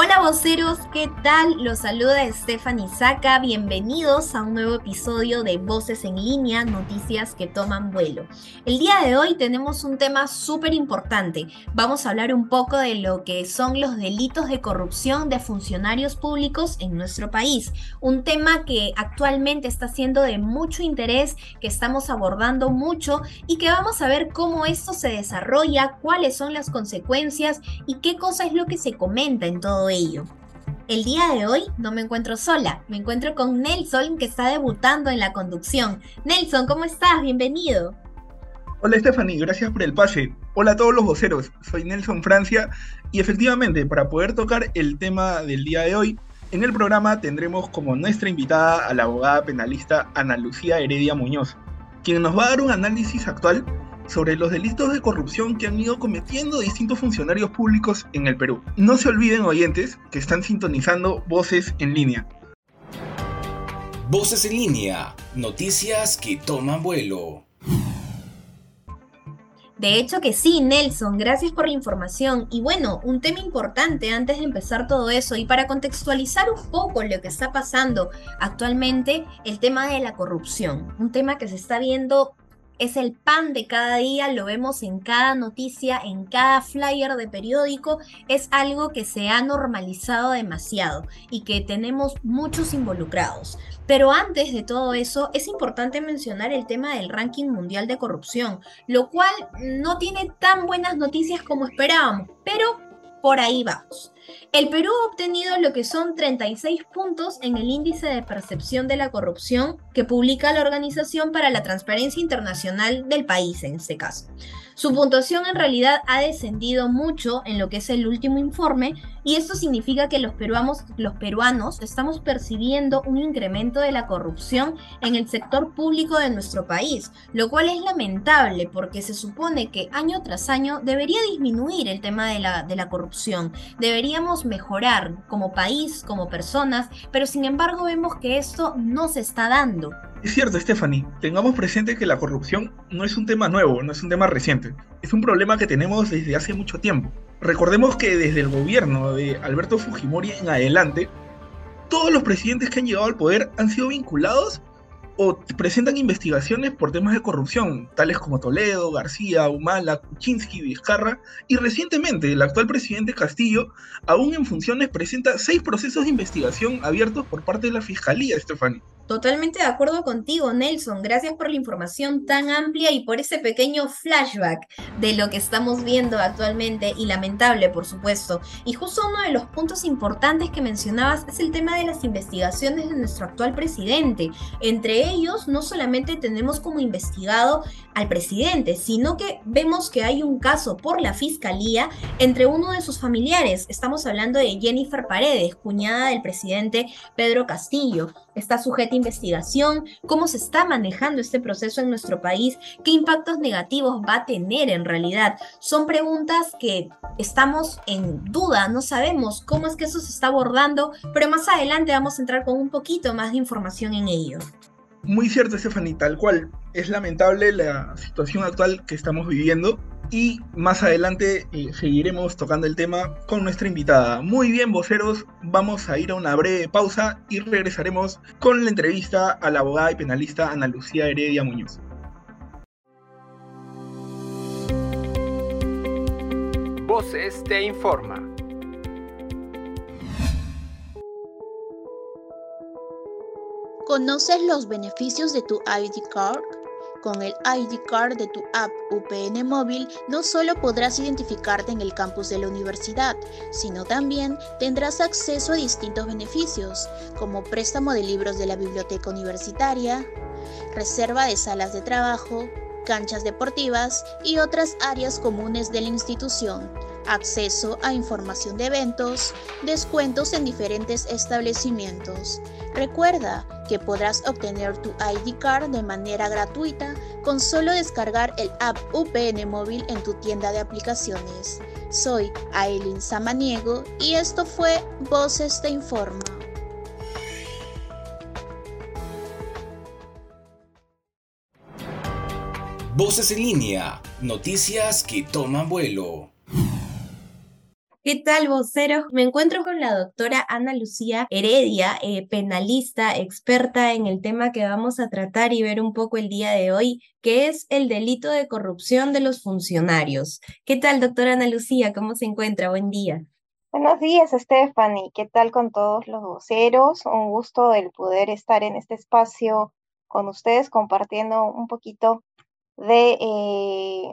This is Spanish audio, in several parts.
Hola voceros, ¿qué tal? Los saluda Stephanie Saca. Bienvenidos a un nuevo episodio de Voces en línea, noticias que toman vuelo. El día de hoy tenemos un tema súper importante. Vamos a hablar un poco de lo que son los delitos de corrupción de funcionarios públicos en nuestro país. Un tema que actualmente está siendo de mucho interés, que estamos abordando mucho y que vamos a ver cómo esto se desarrolla, cuáles son las consecuencias y qué cosa es lo que se comenta en todo El día de hoy no me encuentro sola, me encuentro con Nelson que está debutando en la conducción. Nelson, ¿cómo estás? Bienvenido. Hola Stephanie, gracias por el pase. Hola a todos los voceros, soy Nelson Francia y efectivamente para poder tocar el tema del día de hoy, en el programa tendremos como nuestra invitada a la abogada penalista Ana Lucía Heredia Muñoz, quien nos va a dar un análisis actual sobre los delitos de corrupción que han ido cometiendo distintos funcionarios públicos en el Perú. No se olviden oyentes que están sintonizando voces en línea. Voces en línea, noticias que toman vuelo. De hecho que sí, Nelson, gracias por la información. Y bueno, un tema importante antes de empezar todo eso y para contextualizar un poco lo que está pasando actualmente, el tema de la corrupción, un tema que se está viendo es el pan de cada día, lo vemos en cada noticia, en cada flyer de periódico, es algo que se ha normalizado demasiado y que tenemos muchos involucrados. Pero antes de todo eso, es importante mencionar el tema del ranking mundial de corrupción, lo cual no tiene tan buenas noticias como esperábamos, pero por ahí vamos. El Perú ha obtenido lo que son 36 puntos en el índice de percepción de la corrupción que publica la Organización para la Transparencia Internacional del país en este caso. Su puntuación en realidad ha descendido mucho en lo que es el último informe y esto significa que los peruanos, los peruanos estamos percibiendo un incremento de la corrupción en el sector público de nuestro país, lo cual es lamentable porque se supone que año tras año debería disminuir el tema de la, de la corrupción, mejorar como país, como personas, pero sin embargo vemos que esto no se está dando. Es cierto, Stephanie, tengamos presente que la corrupción no es un tema nuevo, no es un tema reciente, es un problema que tenemos desde hace mucho tiempo. Recordemos que desde el gobierno de Alberto Fujimori en adelante, todos los presidentes que han llegado al poder han sido vinculados o presentan investigaciones por temas de corrupción, tales como Toledo, García, Humala, Kuczynski, Vizcarra, y recientemente el actual presidente Castillo, aún en funciones, presenta seis procesos de investigación abiertos por parte de la Fiscalía, Stephanie. Totalmente de acuerdo contigo, Nelson. Gracias por la información tan amplia y por ese pequeño flashback de lo que estamos viendo actualmente y lamentable, por supuesto. Y justo uno de los puntos importantes que mencionabas es el tema de las investigaciones de nuestro actual presidente. Entre ellos, no solamente tenemos como investigado al presidente, sino que vemos que hay un caso por la fiscalía entre uno de sus familiares. Estamos hablando de Jennifer Paredes, cuñada del presidente Pedro Castillo. Está sujeta a investigación, cómo se está manejando este proceso en nuestro país, qué impactos negativos va a tener en realidad. Son preguntas que estamos en duda, no sabemos cómo es que eso se está abordando, pero más adelante vamos a entrar con un poquito más de información en ello. Muy cierto, Stephanie, tal cual. Es lamentable la situación actual que estamos viviendo y más adelante eh, seguiremos tocando el tema con nuestra invitada. Muy bien, voceros, vamos a ir a una breve pausa y regresaremos con la entrevista a la abogada y penalista Ana Lucía Heredia Muñoz. Voces te informa. ¿Conoces los beneficios de tu ID Card? Con el ID Card de tu app UPN móvil no solo podrás identificarte en el campus de la universidad, sino también tendrás acceso a distintos beneficios, como préstamo de libros de la biblioteca universitaria, reserva de salas de trabajo, canchas deportivas y otras áreas comunes de la institución, acceso a información de eventos, descuentos en diferentes establecimientos. Recuerda que podrás obtener tu ID card de manera gratuita con solo descargar el app UPN móvil en tu tienda de aplicaciones. Soy Aileen Samaniego y esto fue Voces te informa. Voces en línea, noticias que toman vuelo. ¿Qué tal, voceros? Me encuentro con la doctora Ana Lucía Heredia, eh, penalista, experta en el tema que vamos a tratar y ver un poco el día de hoy, que es el delito de corrupción de los funcionarios. ¿Qué tal, doctora Ana Lucía? ¿Cómo se encuentra? Buen día. Buenos días, Stephanie. ¿Qué tal con todos los voceros? Un gusto el poder estar en este espacio con ustedes compartiendo un poquito de eh,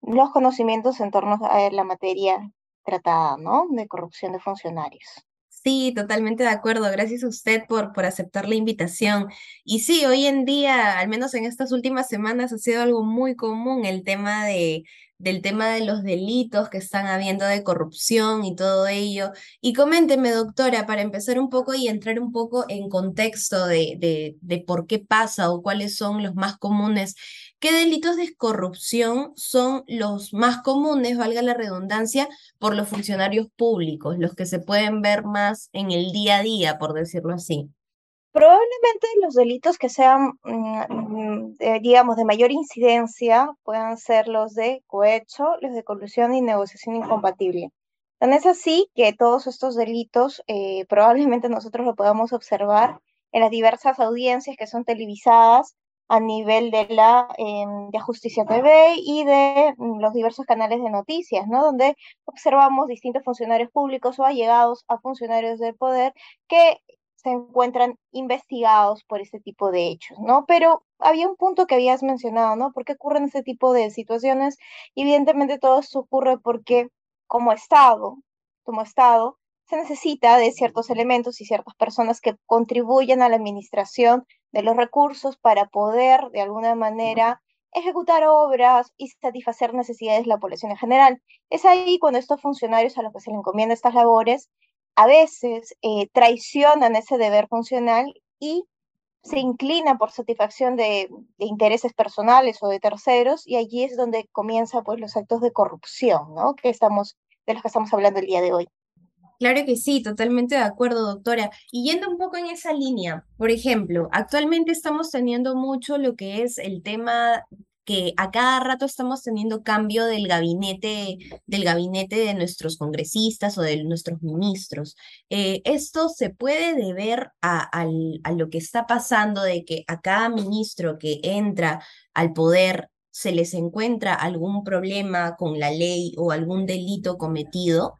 los conocimientos en torno a la materia tratada, ¿no? De corrupción de funcionarios. Sí, totalmente de acuerdo. Gracias a usted por, por aceptar la invitación. Y sí, hoy en día, al menos en estas últimas semanas, ha sido algo muy común el tema de, del tema de los delitos que están habiendo de corrupción y todo ello. Y coménteme, doctora, para empezar un poco y entrar un poco en contexto de, de, de por qué pasa o cuáles son los más comunes ¿Qué delitos de corrupción son los más comunes, valga la redundancia, por los funcionarios públicos, los que se pueden ver más en el día a día, por decirlo así? Probablemente los delitos que sean, mm, eh, digamos, de mayor incidencia puedan ser los de cohecho, los de colusión y negociación incompatible. Tan es así que todos estos delitos eh, probablemente nosotros lo podamos observar en las diversas audiencias que son televisadas a nivel de la em, de Justicia TV y de mm, los diversos canales de noticias, ¿no? Donde observamos distintos funcionarios públicos o allegados a funcionarios del poder que se encuentran investigados por este tipo de hechos, ¿no? Pero había un punto que habías mencionado, ¿no? ¿Por qué ocurren este tipo de situaciones? Evidentemente todo esto ocurre porque como Estado, como Estado, se necesita de ciertos elementos y ciertas personas que contribuyan a la administración de los recursos para poder, de alguna manera, ejecutar obras y satisfacer necesidades de la población en general. Es ahí cuando estos funcionarios a los que se les encomienda estas labores a veces eh, traicionan ese deber funcional y se inclinan por satisfacción de, de, intereses personales o de terceros y allí es donde comienzan pues los actos de corrupción, ¿no? Que estamos de los que estamos hablando el día de hoy. Claro que sí, totalmente de acuerdo, doctora. Y yendo un poco en esa línea, por ejemplo, actualmente estamos teniendo mucho lo que es el tema que a cada rato estamos teniendo cambio del gabinete, del gabinete de nuestros congresistas o de nuestros ministros. Eh, esto se puede deber a, a lo que está pasando de que a cada ministro que entra al poder se les encuentra algún problema con la ley o algún delito cometido.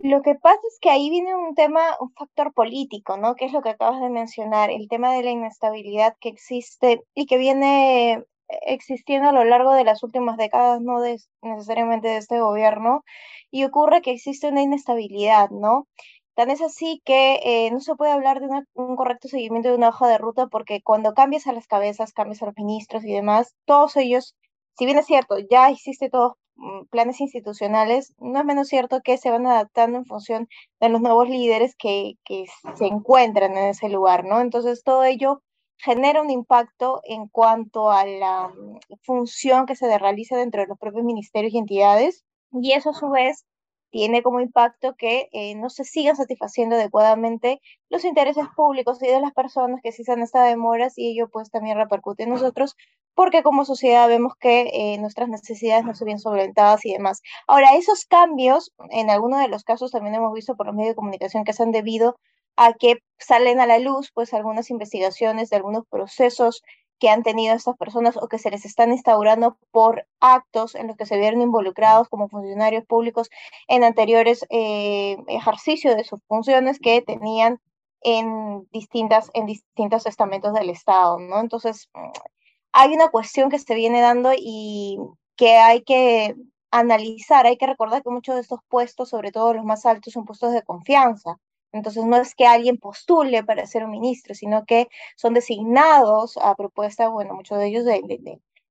Lo que pasa es que ahí viene un tema, un factor político, ¿no? Que es lo que acabas de mencionar, el tema de la inestabilidad que existe y que viene existiendo a lo largo de las últimas décadas, no necesariamente de este gobierno, y ocurre que existe una inestabilidad, ¿no? Tan es así que eh, no se puede hablar de un correcto seguimiento de una hoja de ruta porque cuando cambias a las cabezas, cambias a los ministros y demás, todos ellos, si bien es cierto, ya existe todo Mm, planes institucionales, no es menos cierto que se van adaptando en función de los nuevos líderes que, que se encuentran en ese lugar, ¿no? Entonces, todo ello genera un impacto en cuanto a la mm, función que se realiza dentro de los propios ministerios y entidades, y eso a su vez tiene como impacto que eh, no se sigan satisfaciendo adecuadamente los intereses públicos y de las personas que se han estas demoras y ello pues también repercute en nosotros porque como sociedad vemos que eh, nuestras necesidades no son bien solventadas y demás. Ahora, esos cambios, en algunos de los casos también hemos visto por los medios de comunicación que se han debido a que salen a la luz pues algunas investigaciones de algunos procesos que han tenido estas personas o que se les están instaurando por actos en los que se vieron involucrados como funcionarios públicos en anteriores eh, ejercicios de sus funciones que tenían en, distintas, en distintos estamentos del Estado, ¿no? Entonces, hay una cuestión que se viene dando y que hay que analizar, hay que recordar que muchos de estos puestos, sobre todo los más altos, son puestos de confianza. Entonces no es que alguien postule para ser un ministro, sino que son designados a propuesta, bueno, muchos de ellos del,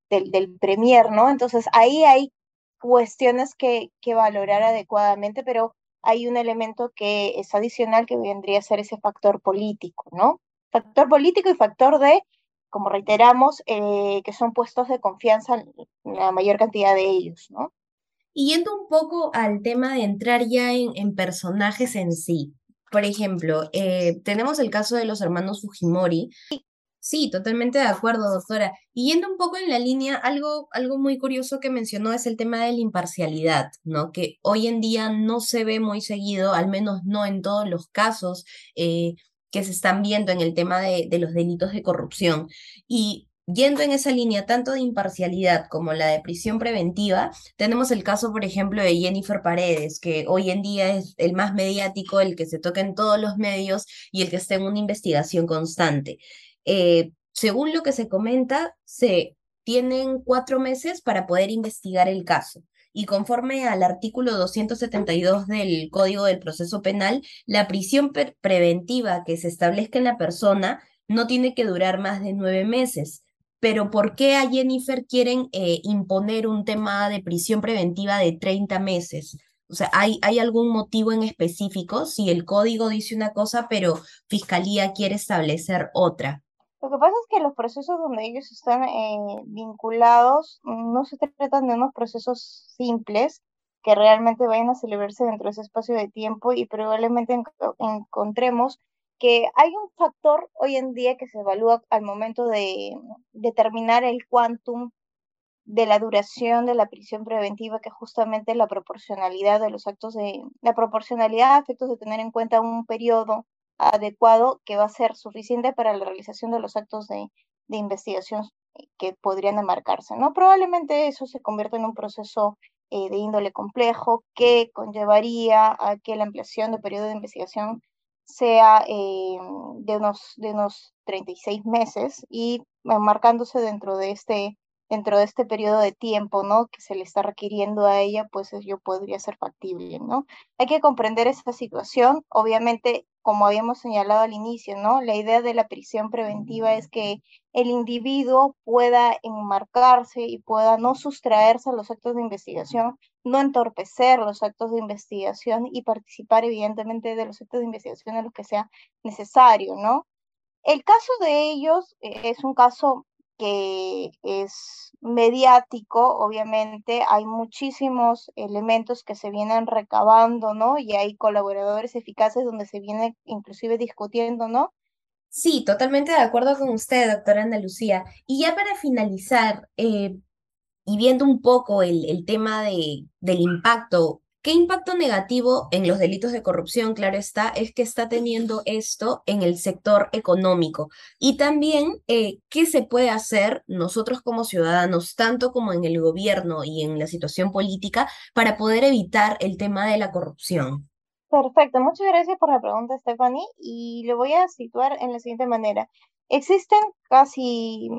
del premier, ¿no? Entonces ahí hay cuestiones que, que valorar adecuadamente, pero hay un elemento que es adicional que vendría a ser ese factor político, ¿no? Factor político y factor de, como reiteramos, eh, que son puestos de confianza la mayor cantidad de ellos, ¿no? Y yendo un poco al tema de entrar ya en, en personajes en sí. Por ejemplo, eh, tenemos el caso de los hermanos Fujimori. Sí, totalmente de acuerdo, doctora. Y yendo un poco en la línea, algo, algo muy curioso que mencionó es el tema de la imparcialidad, ¿no? Que hoy en día no se ve muy seguido, al menos no en todos los casos eh, que se están viendo en el tema de, de los delitos de corrupción. Y Yendo en esa línea tanto de imparcialidad como la de prisión preventiva, tenemos el caso, por ejemplo, de Jennifer Paredes, que hoy en día es el más mediático, el que se toca en todos los medios y el que está en una investigación constante. Eh, según lo que se comenta, se tienen cuatro meses para poder investigar el caso. Y conforme al artículo 272 del Código del Proceso Penal, la prisión preventiva que se establezca en la persona no tiene que durar más de nueve meses pero ¿por qué a Jennifer quieren eh, imponer un tema de prisión preventiva de 30 meses? O sea, ¿hay, ¿hay algún motivo en específico? Si el código dice una cosa, pero Fiscalía quiere establecer otra. Lo que pasa es que los procesos donde ellos están eh, vinculados no se tratan de unos procesos simples que realmente vayan a celebrarse dentro de ese espacio de tiempo y probablemente encontremos que hay un factor hoy en día que se evalúa al momento de determinar el quantum de la duración de la prisión preventiva, que es justamente la proporcionalidad de los actos de, la proporcionalidad a efectos de tener en cuenta un periodo adecuado que va a ser suficiente para la realización de los actos de, de investigación que podrían enmarcarse, ¿no? Probablemente eso se convierta en un proceso eh, de índole complejo que conllevaría a que la ampliación de periodo de investigación sea eh, de, unos, de unos 36 meses y marcándose dentro de este dentro de este periodo de tiempo, ¿no? Que se le está requiriendo a ella, pues yo podría ser factible, ¿no? Hay que comprender esta situación. Obviamente, como habíamos señalado al inicio, ¿no? La idea de la prisión preventiva es que el individuo pueda enmarcarse y pueda no sustraerse a los actos de investigación, no entorpecer los actos de investigación y participar evidentemente de los actos de investigación en los que sea necesario, ¿no? El caso de ellos eh, es un caso que es mediático, obviamente hay muchísimos elementos que se vienen recabando, ¿no? Y hay colaboradores eficaces donde se viene inclusive discutiendo, ¿no? Sí, totalmente de acuerdo con usted, doctora Ana Lucía. Y ya para finalizar, eh, y viendo un poco el, el tema de, del impacto ¿Qué impacto negativo en los delitos de corrupción, claro está, es que está teniendo esto en el sector económico? Y también, eh, ¿qué se puede hacer nosotros como ciudadanos, tanto como en el gobierno y en la situación política, para poder evitar el tema de la corrupción? Perfecto, muchas gracias por la pregunta, Stephanie, y lo voy a situar en la siguiente manera. Existen casi,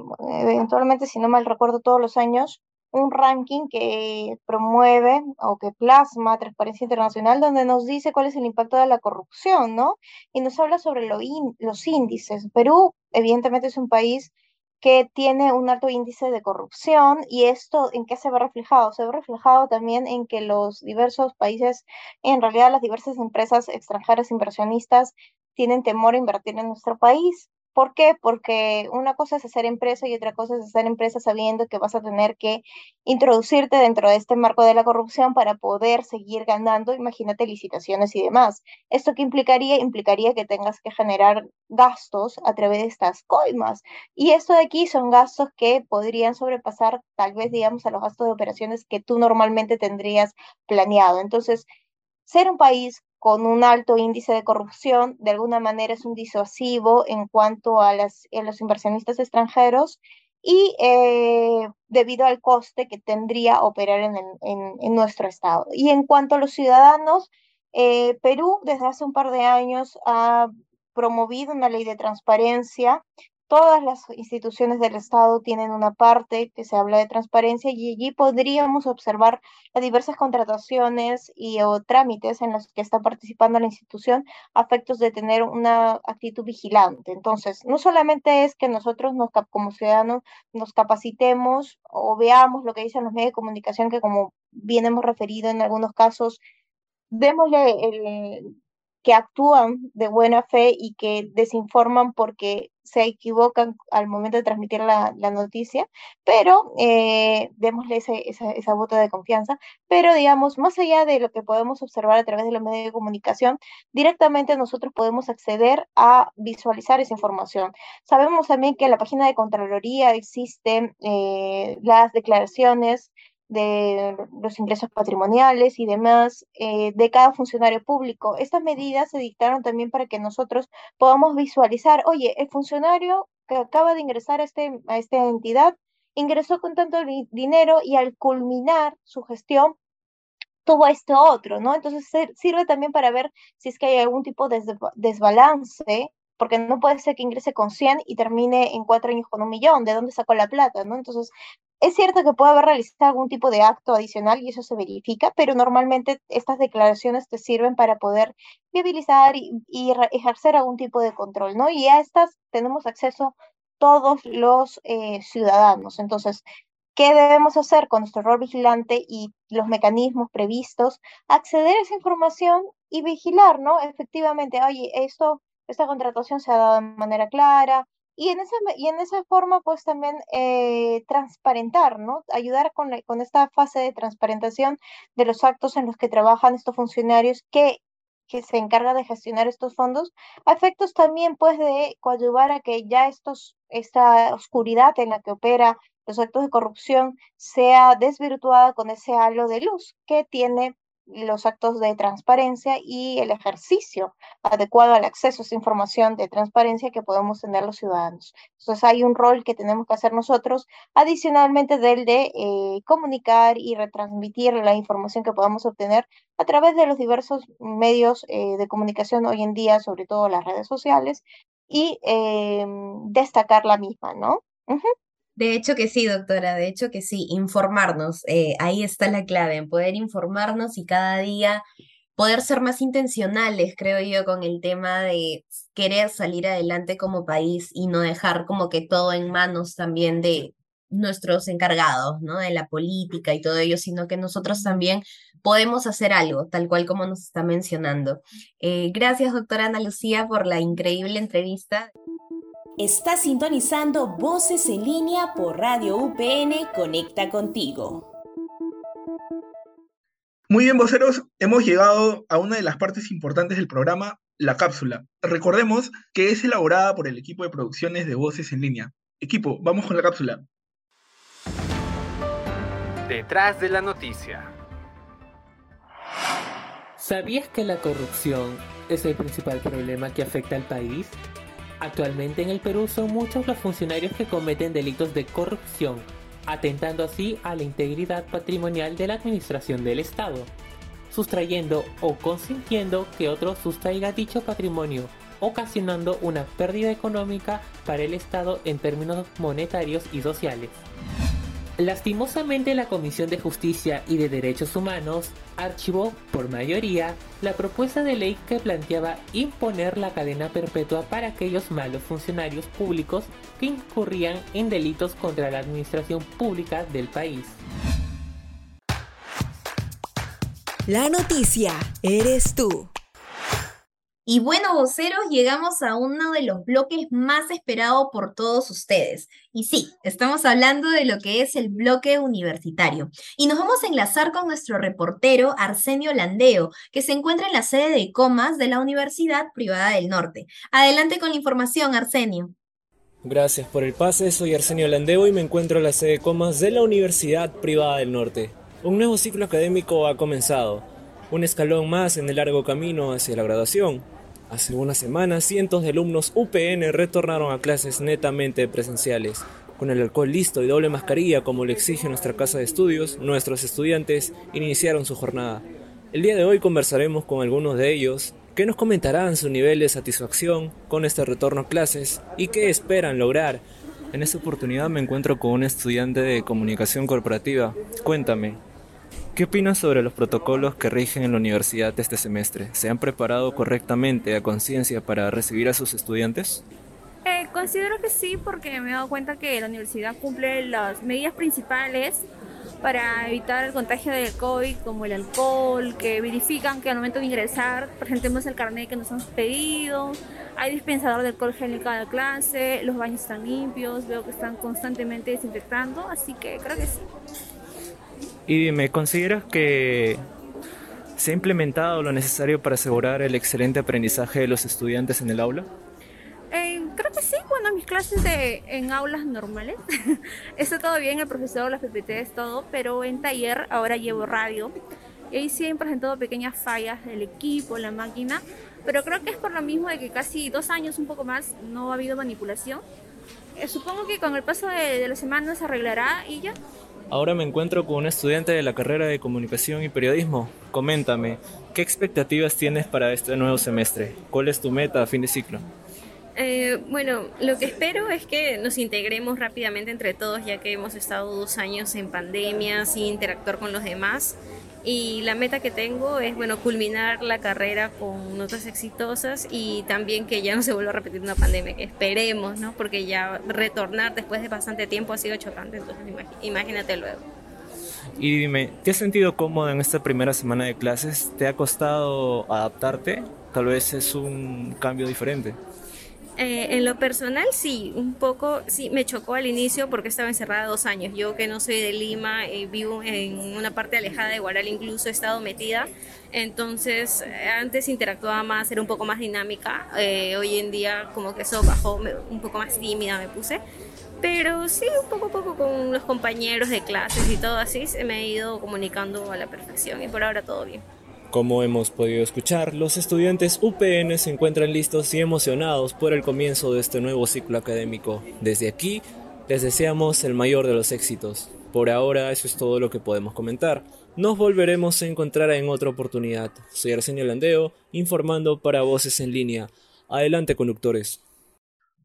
eventualmente, si no mal recuerdo, todos los años, un ranking que promueve o que plasma Transparencia Internacional, donde nos dice cuál es el impacto de la corrupción, ¿no? Y nos habla sobre los índices. Perú, evidentemente, es un país que tiene un alto índice de corrupción y esto en qué se ve reflejado? Se ve reflejado también en que los diversos países, en realidad las diversas empresas extranjeras inversionistas tienen temor a invertir en nuestro país ¿Por qué? Porque una cosa es hacer empresa y otra cosa es hacer empresa sabiendo que vas a tener que introducirte dentro de este marco de la corrupción para poder seguir ganando, imagínate, licitaciones y demás. ¿Esto qué implicaría? Implicaría que tengas que generar gastos a través de estas coimas. Y esto de aquí son gastos que podrían sobrepasar tal vez, digamos, a los gastos de operaciones que tú normalmente tendrías planeado. Entonces, ser un país con un alto índice de corrupción, de alguna manera es un disuasivo en cuanto a, los inversionistas extranjeros y eh, debido al coste que tendría operar en, en, nuestro estado. Y en cuanto a los ciudadanos, eh, Perú desde hace un par de años ha promovido una ley de transparencia todas las instituciones del Estado tienen una parte que se habla de transparencia y allí podríamos observar las diversas contrataciones y o trámites en los que está participando la institución a efectos de tener una actitud vigilante. Entonces, no solamente es que nosotros nos, como ciudadanos nos capacitemos o veamos lo que dicen los medios de comunicación, que como bien hemos referido en algunos casos, démosle el, que actúan de buena fe y que desinforman porque se equivocan al momento de transmitir la, noticia, pero eh, démosle ese, esa, esa voto de confianza. Pero digamos, más allá de lo que podemos observar a través de los medios de comunicación, directamente nosotros podemos acceder a visualizar esa información. Sabemos también que en la página de Contraloría existen eh, las declaraciones de los ingresos patrimoniales y demás eh, de cada funcionario público. Estas medidas se dictaron también para que nosotros podamos visualizar, oye, el funcionario que acaba de ingresar a, este, a esta entidad ingresó con tanto dinero y al culminar su gestión tuvo este otro, ¿no? Entonces sirve también para ver si es que hay algún tipo de desbalance porque no puede ser que ingrese con 100 y termine en cuatro años con un millón, ¿de dónde sacó la plata? ¿no? Entonces, es cierto que puede haber realizado algún tipo de acto adicional y eso se verifica, pero normalmente estas declaraciones te sirven para poder viabilizar y, ejercer algún tipo de control, ¿no? Y a estas tenemos acceso todos los eh, ciudadanos. Entonces, ¿qué debemos hacer con nuestro rol vigilante y los mecanismos previstos? Acceder a esa información y vigilar, ¿no? Efectivamente, oye, esto, esta contratación se ha dado de manera clara, y en esa, y en esa forma, pues también eh, transparentar, ¿no? Ayudar con, con esta fase de transparentación de los actos en los que trabajan estos funcionarios que, que se encargan de gestionar estos fondos, a efectos también, pues, de coadyuvar a que ya estos, esta oscuridad en la que opera los actos de corrupción sea desvirtuada con ese halo de luz que tiene los actos de transparencia y el ejercicio adecuado al acceso a esa información de transparencia que podemos tener los ciudadanos. Entonces hay un rol que tenemos que hacer nosotros, adicionalmente del de eh, comunicar y retransmitir la información que podamos obtener a través de los diversos medios eh, de comunicación hoy en día, sobre todo las redes sociales, y em, destacar la misma, ¿no? De hecho que sí, doctora, de hecho que sí, informarnos, eh, ahí está la clave, en poder informarnos y cada día poder ser más intencionales, creo yo, con el tema de querer salir adelante como país y no dejar como que todo en manos también de nuestros encargados, ¿no? De la política y todo ello, sino que nosotros también podemos hacer algo, tal cual como nos está mencionando. Eh, gracias, doctora Ana Lucía, por la increíble entrevista. Está sintonizando Voces en línea por Radio UPN Conecta contigo. Muy bien, voceros, hemos llegado a una de las partes importantes del programa, la cápsula. Recordemos que es elaborada por el equipo de producciones de Voces en línea. Equipo, vamos con la cápsula. Detrás de la noticia. ¿Sabías que la corrupción es el principal problema que afecta al país? Actualmente en el Perú son muchos los funcionarios que cometen delitos de corrupción, atentando así a la integridad patrimonial de la administración del Estado, sustrayendo o consintiendo que otro sustraiga dicho patrimonio, ocasionando una pérdida económica para el Estado en términos monetarios y sociales. Lastimosamente la Comisión de Justicia y de Derechos Humanos archivó por mayoría la propuesta de ley que planteaba imponer la cadena perpetua para aquellos malos funcionarios públicos que incurrían en delitos contra la administración pública del país. La noticia eres tú. Y bueno, voceros, llegamos a uno de los bloques más esperados por todos ustedes. Y sí, estamos hablando de lo que es el bloque universitario. Y nos vamos a enlazar con nuestro reportero Arsenio Landeo, que se encuentra en la sede de Comas de la Universidad Privada del Norte. Adelante con la información, Arsenio. Gracias por el pase, soy Arsenio Landeo y me encuentro en la sede de Comas de la Universidad Privada del Norte. Un nuevo ciclo académico ha comenzado, un escalón más en el largo camino hacia la graduación. Hace unas semanas, cientos de alumnos UPN retornaron a clases netamente presenciales. Con el alcohol listo y doble mascarilla como lo exige nuestra casa de estudios, nuestros estudiantes iniciaron su jornada. El día de hoy conversaremos con algunos de ellos que nos comentarán su nivel de satisfacción con este retorno a clases y qué esperan lograr. En esta oportunidad me encuentro con un estudiante de comunicación corporativa. Cuéntame, ¿qué opinas sobre los protocolos que rigen en la universidad este semestre? ¿Se han preparado correctamente a conciencia para recibir a sus estudiantes? Eh, considero que sí, porque me he dado cuenta que la universidad cumple las medidas principales para evitar el contagio del COVID, como el alcohol, que verifican que al momento de ingresar presentemos el carnet que nos han pedido, hay dispensador de alcohol gel en cada clase, los baños están limpios, veo que están constantemente desinfectando, así que creo que sí. Y dime, ¿consideras que se ha implementado lo necesario para asegurar el excelente aprendizaje de los estudiantes en el aula? Eh, creo que sí, bueno, mis clases de, en aulas normales está todo bien, el profesor, las PPTs, todo, pero en taller ahora llevo radio y ahí sí han presentado pequeñas fallas del equipo, la máquina, pero creo que es por lo mismo de que casi dos años, un poco más, no ha habido manipulación. Eh, supongo que con el paso de, de la semana se arreglará y ya. Ahora me encuentro con un estudiante de la carrera de comunicación y periodismo. Coméntame, ¿qué expectativas tienes para este nuevo semestre? ¿Cuál es tu meta a fin de ciclo? Eh, bueno, lo que espero es que nos integremos rápidamente entre todos, ya que hemos estado dos años en pandemia sin interactuar con los demás. Y la meta que tengo es, bueno, culminar la carrera con notas exitosas y también que ya no se vuelva a repetir una pandemia, que esperemos, ¿no? Porque ya retornar después de bastante tiempo ha sido chocante, entonces imagínate luego. Y dime, ¿te has sentido cómodo en esta primera semana de clases? ¿Te ha costado adaptarte? Tal vez es un cambio diferente. Eh, en lo personal, sí, un poco, sí, me chocó al inicio porque estaba encerrada dos años. Yo que no soy de Lima, eh, vivo en una parte alejada de Guaral, incluso he estado metida. Entonces, eh, antes interactuaba más, era un poco más dinámica. hoy en día, como que eso bajó, un poco más tímida me puse. Pero sí, un poco a poco con los compañeros de clases y todo así, me ha ido comunicando a la perfección y por ahora todo bien. Como hemos podido escuchar, los estudiantes UPN se encuentran listos y emocionados por el comienzo de este nuevo ciclo académico. Desde aquí, les deseamos el mayor de los éxitos. Por ahora, eso es todo lo que podemos comentar. Nos volveremos a encontrar en otra oportunidad. Soy Arsenio Landeo, informando para Voces en Línea. Adelante, conductores.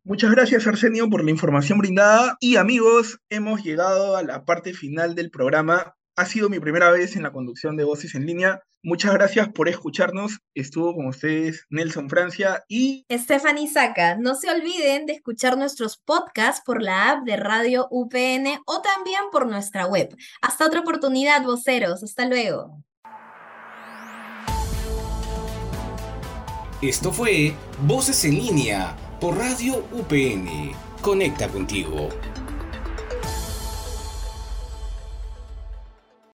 Muchas gracias Arsenio por la información brindada y amigos, hemos llegado a la parte final del programa. Ha sido mi primera vez en la conducción de Voces en Línea. Muchas gracias por escucharnos. Estuvo con ustedes Nelson Francia y Stephanie Saca. No se olviden de escuchar nuestros podcasts por la app de Radio UPN o también por nuestra web. Hasta otra oportunidad, voceros. Hasta luego. Esto fue Voces en línea por Radio UPN. Conecta contigo.